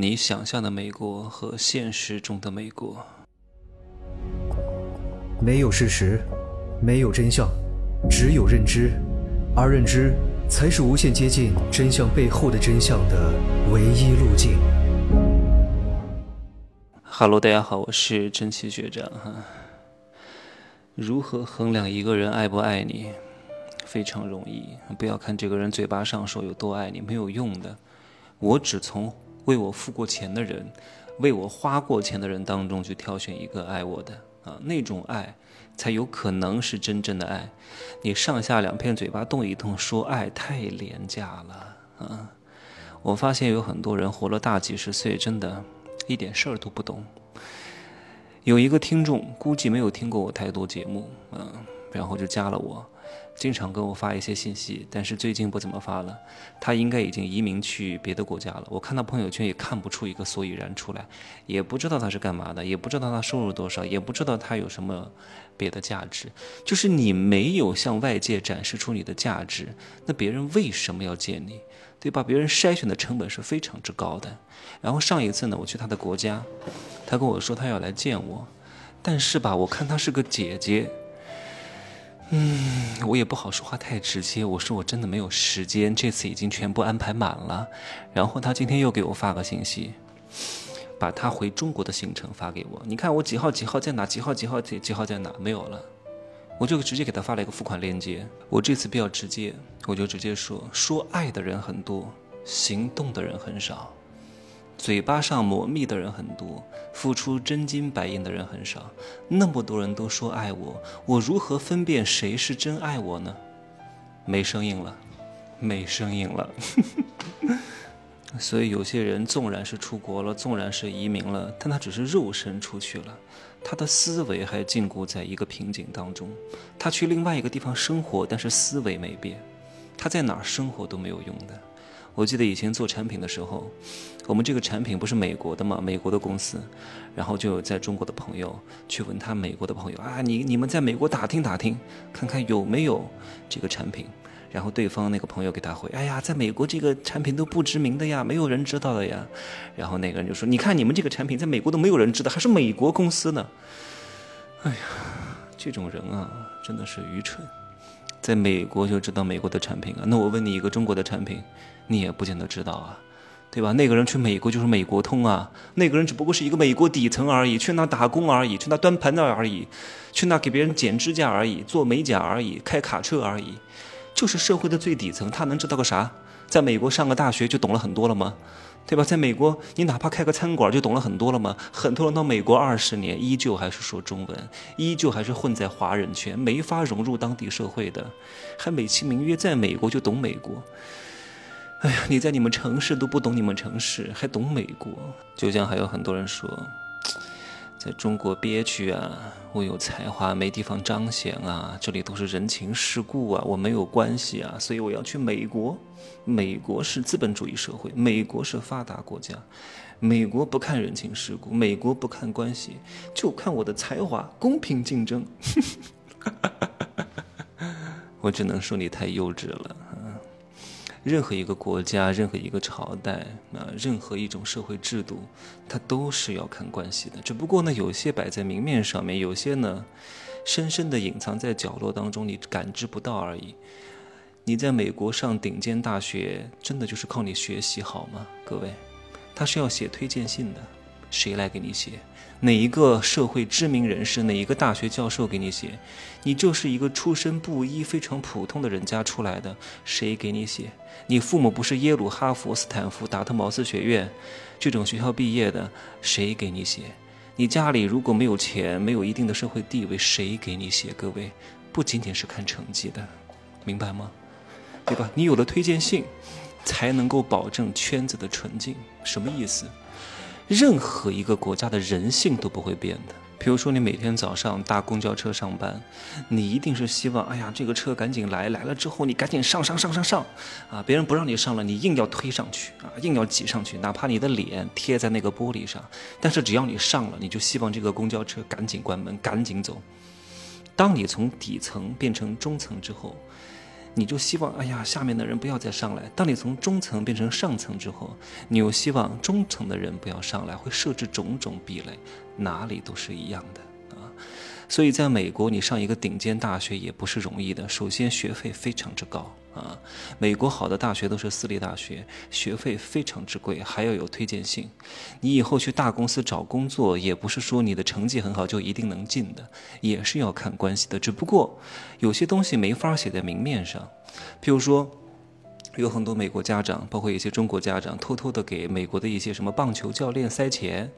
你想象的美国和现实中的美国。没有事实，没有真相，只有认知，而认知才是无限接近真相背后的真相的唯一路径。Hello，大家好，我是真奇学长哈。如何衡量一个人爱不爱你？非常容易，不要看这个人嘴巴上说有多爱你，没有用的。我只从。为我付过钱的人，为我花过钱的人当中去挑选一个爱我的啊，那种爱才有可能是真正的爱。你上下两片嘴巴动一动说爱太廉价了啊！我发现有很多人活了大几十岁，真的一点事儿都不懂。有一个听众估计没有听过我太多节目，嗯，然后就加了我。经常跟我发一些信息，但是最近不怎么发了。他应该已经移民去别的国家了。我看他朋友圈也看不出一个所以然出来，也不知道他是干嘛的，也不知道他收入多少，也不知道他有什么别的价值。就是你没有向外界展示出你的价值，那别人为什么要见你？对吧？别人筛选的成本是非常之高的。然后上一次呢，我去他的国家，他跟我说他要来见我，但是吧，我看他是个姐姐。嗯，我也不好说话太直接。我说我真的没有时间，这次已经全部安排满了。然后他今天又给我发个信息，把他回中国的行程发给我。你看我几号几号在哪？几号几号几几号在哪？没有了，我就直接给他发了一个付款链接。我这次比较直接，我就直接说：说爱的人很多，行动的人很少。嘴巴上抹蜜的人很多，付出真金白银的人很少。那么多人都说爱我，我如何分辨谁是真爱我呢？没声音了，没声音了。所以有些人纵然是出国了，纵然是移民了，但他只是肉身出去了，他的思维还禁锢在一个瓶颈当中。他去另外一个地方生活，但是思维没变，他在哪儿生活都没有用的。我记得以前做产品的时候，我们这个产品不是美国的嘛，美国的公司，然后就有在中国的朋友去问他美国的朋友啊，你你们在美国打听打听，看看有没有这个产品，然后对方那个朋友给他回，哎呀，在美国这个产品都不知名的呀，没有人知道的呀，然后那个人就说，你看你们这个产品在美国都没有人知道，还是美国公司呢，哎呀，这种人啊，真的是愚蠢。在美国就知道美国的产品啊，那我问你一个中国的产品，你也不见得知道啊，对吧？那个人去美国就是美国通啊，那个人只不过是一个美国底层而已，去那打工而已，去那端盘子而已，去那给别人剪指甲而已，做美甲而已，开卡车而已，就是社会的最底层，他能知道个啥？在美国上个大学就懂了很多了吗？对吧？在美国，你哪怕开个餐馆就懂了很多了吗？很多人到美国二十年，依旧还是说中文，依旧还是混在华人圈，没法融入当地社会的，还美其名曰在美国就懂美国。哎呀，你在你们城市都不懂你们城市，还懂美国？就像还有很多人说。在中国憋屈啊，我有才华没地方彰显啊，这里都是人情世故啊，我没有关系啊，所以我要去美国。美国是资本主义社会，美国是发达国家，美国不看人情世故，美国不看关系，就看我的才华，公平竞争。我只能说你太幼稚了。任何一个国家，任何一个朝代，啊，任何一种社会制度，它都是要看关系的。只不过呢，有些摆在明面上面，有些呢，深深的隐藏在角落当中，你感知不到而已。你在美国上顶尖大学，真的就是靠你学习好吗？各位，他是要写推荐信的，谁来给你写？哪一个社会知名人士，哪一个大学教授给你写？你就是一个出身布衣、非常普通的人家出来的，谁给你写？你父母不是耶鲁、哈佛、斯坦福、达特茅斯学院这种学校毕业的，谁给你写？你家里如果没有钱，没有一定的社会地位，谁给你写？各位，不仅仅是看成绩的，明白吗？对吧？你有了推荐信，才能够保证圈子的纯净。什么意思？任何一个国家的人性都不会变的。比如说，你每天早上搭公交车上班，你一定是希望，哎呀，这个车赶紧来，来了之后你赶紧上上上上上，啊，别人不让你上了，你硬要推上去，啊，硬要挤上去，哪怕你的脸贴在那个玻璃上，但是只要你上了，你就希望这个公交车赶紧关门，赶紧走。当你从底层变成中层之后，你就希望，哎呀，下面的人不要再上来。当你从中层变成上层之后，你又希望中层的人不要上来，会设置种种壁垒，哪里都是一样的啊。所以，在美国，你上一个顶尖大学也不是容易的。首先，学费非常之高啊！美国好的大学都是私立大学，学费非常之贵，还要有推荐信。你以后去大公司找工作，也不是说你的成绩很好就一定能进的，也是要看关系的。只不过，有些东西没法写在明面上，譬如说。有很多美国家长，包括一些中国家长，偷偷的给美国的一些什么棒球教练塞钱，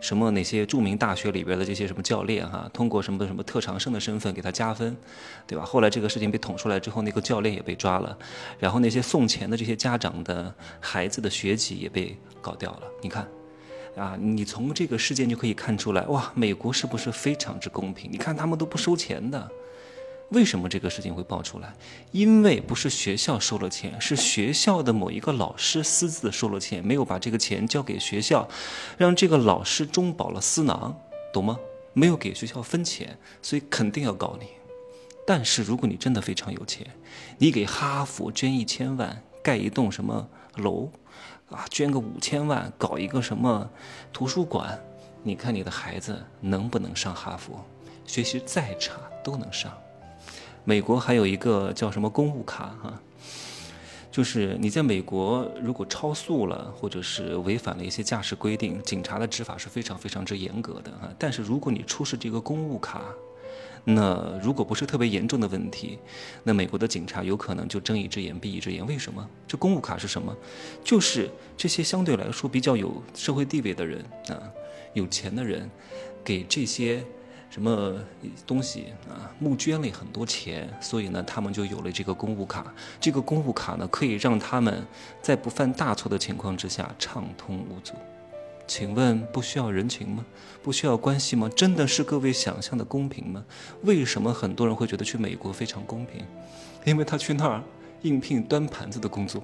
什么哪些著名大学里边的这些什么教练哈，通过什么什么特长生的身份给他加分，对吧？后来这个事情被捅出来之后，那个教练也被抓了，然后那些送钱的这些家长的孩子的学籍也被搞掉了。你看，啊，你从这个事件就可以看出来，哇，美国是不是非常之公平？你看他们都不收钱的。为什么这个事情会爆出来？因为不是学校收了钱，是学校的某一个老师私自收了钱，没有把这个钱交给学校，让这个老师中饱了私囊，懂吗？没有给学校分钱，所以肯定要告你。但是如果你真的非常有钱，你给哈佛捐一千万盖一栋什么楼，啊，捐个五千万搞一个什么图书馆，你看你的孩子能不能上哈佛？学习再差都能上。美国还有一个叫什么公务卡哈，就是你在美国如果超速了，或者是违反了一些驾驶规定，警察的执法是非常非常之严格的啊。但是如果你出示这个公务卡，那如果不是特别严重的问题，那美国的警察有可能就睁一只眼闭一只眼。为什么？这公务卡是什么？就是这些相对来说比较有社会地位的人啊，有钱的人，给这些。什么东西啊？募捐了很多钱，所以呢，他们就有了这个公务卡。这个公务卡呢，可以让他们在不犯大错的情况之下畅通无阻。请问，不需要人情吗？不需要关系吗？真的是各位想象的公平吗？为什么很多人会觉得去美国非常公平？因为他去那儿。应聘端盘子的工作，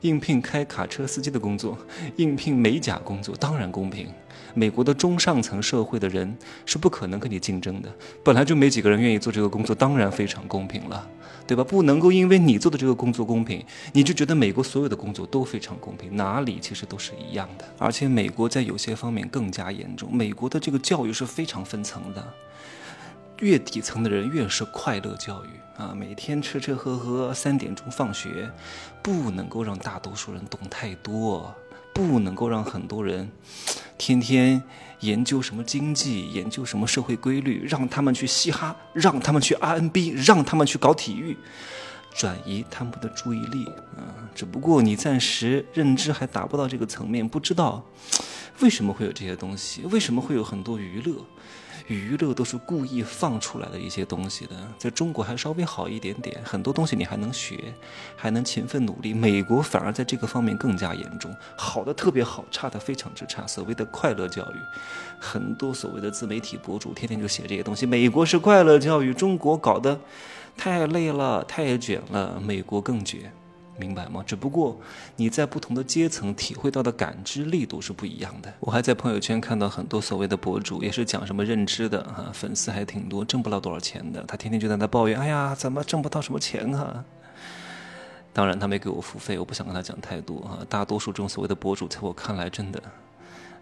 应聘开卡车司机的工作，应聘美甲工作，当然公平。美国的中上层社会的人是不可能跟你竞争的，本来就没几个人愿意做这个工作，当然非常公平了，对吧？不能够因为你做的这个工作公平，你就觉得美国所有的工作都非常公平，哪里其实都是一样的。而且美国在有些方面更加严重，美国的这个教育是非常分层的。越底层的人越是快乐教育啊，每天吃吃喝喝，三点钟放学，不能够让大多数人懂太多，不能够让很多人天天研究什么经济，研究什么社会规律，让他们去嘻哈，让他们去 RNB，让他们去搞体育，转移他们的注意力啊。只不过你暂时认知还达不到这个层面，不知道为什么会有这些东西，为什么会有很多娱乐。娱乐都是故意放出来的一些东西的，在中国还稍微好一点点，很多东西你还能学，还能勤奋努力。美国反而在这个方面更加严重，好的特别好，差的非常之差。所谓的快乐教育，很多所谓的自媒体博主天天就写这些东西。美国是快乐教育，中国搞得太累了，太卷了，美国更卷。明白吗？只不过你在不同的阶层体会到的感知力度是不一样的。我还在朋友圈看到很多所谓的博主，也是讲什么认知的啊，粉丝还挺多，挣不了多少钱的。他天天就在那抱怨，哎呀，怎么挣不到什么钱啊？当然他没给我付费，我不想跟他讲太多啊。大多数这种所谓的博主，在我看来真的。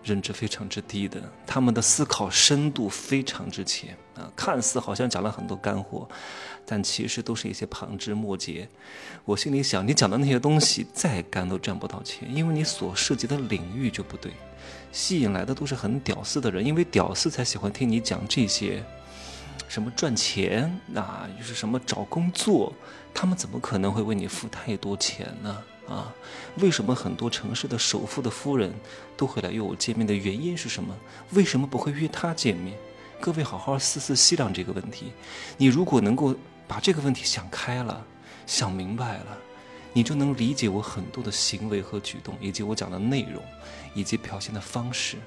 认知非常之低的，他们的思考深度非常之浅啊，看似好像讲了很多干货，但其实都是一些旁枝末节。我心里想，你讲的那些东西再干都赚不到钱，因为你所涉及的领域就不对，吸引来的都是很屌丝的人，因为屌丝才喜欢听你讲这些，什么赚钱啊，又是什么找工作，他们怎么可能会为你付太多钱呢？啊，为什么很多城市的首富的夫人都会来约我见面的原因是什么？为什么不会约他见面？各位好好思思细量这个问题。你如果能够把这个问题想开了、想明白了，你就能理解我很多的行为和举动，以及我讲的内容，以及表现的方式，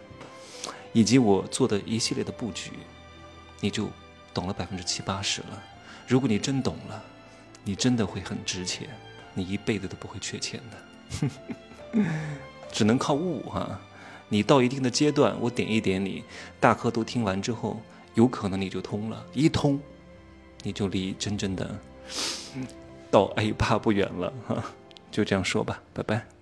以及我做的一系列的布局，你就懂了百分之七八十了。如果你真懂了，你真的会很值钱。你一辈子都不会缺钱的，只能靠悟哈。你到一定的阶段，我点一点你，大课都听完之后，有可能你就通了。一通，你就离真正的到 A 八不远了哈，就这样说吧，拜拜。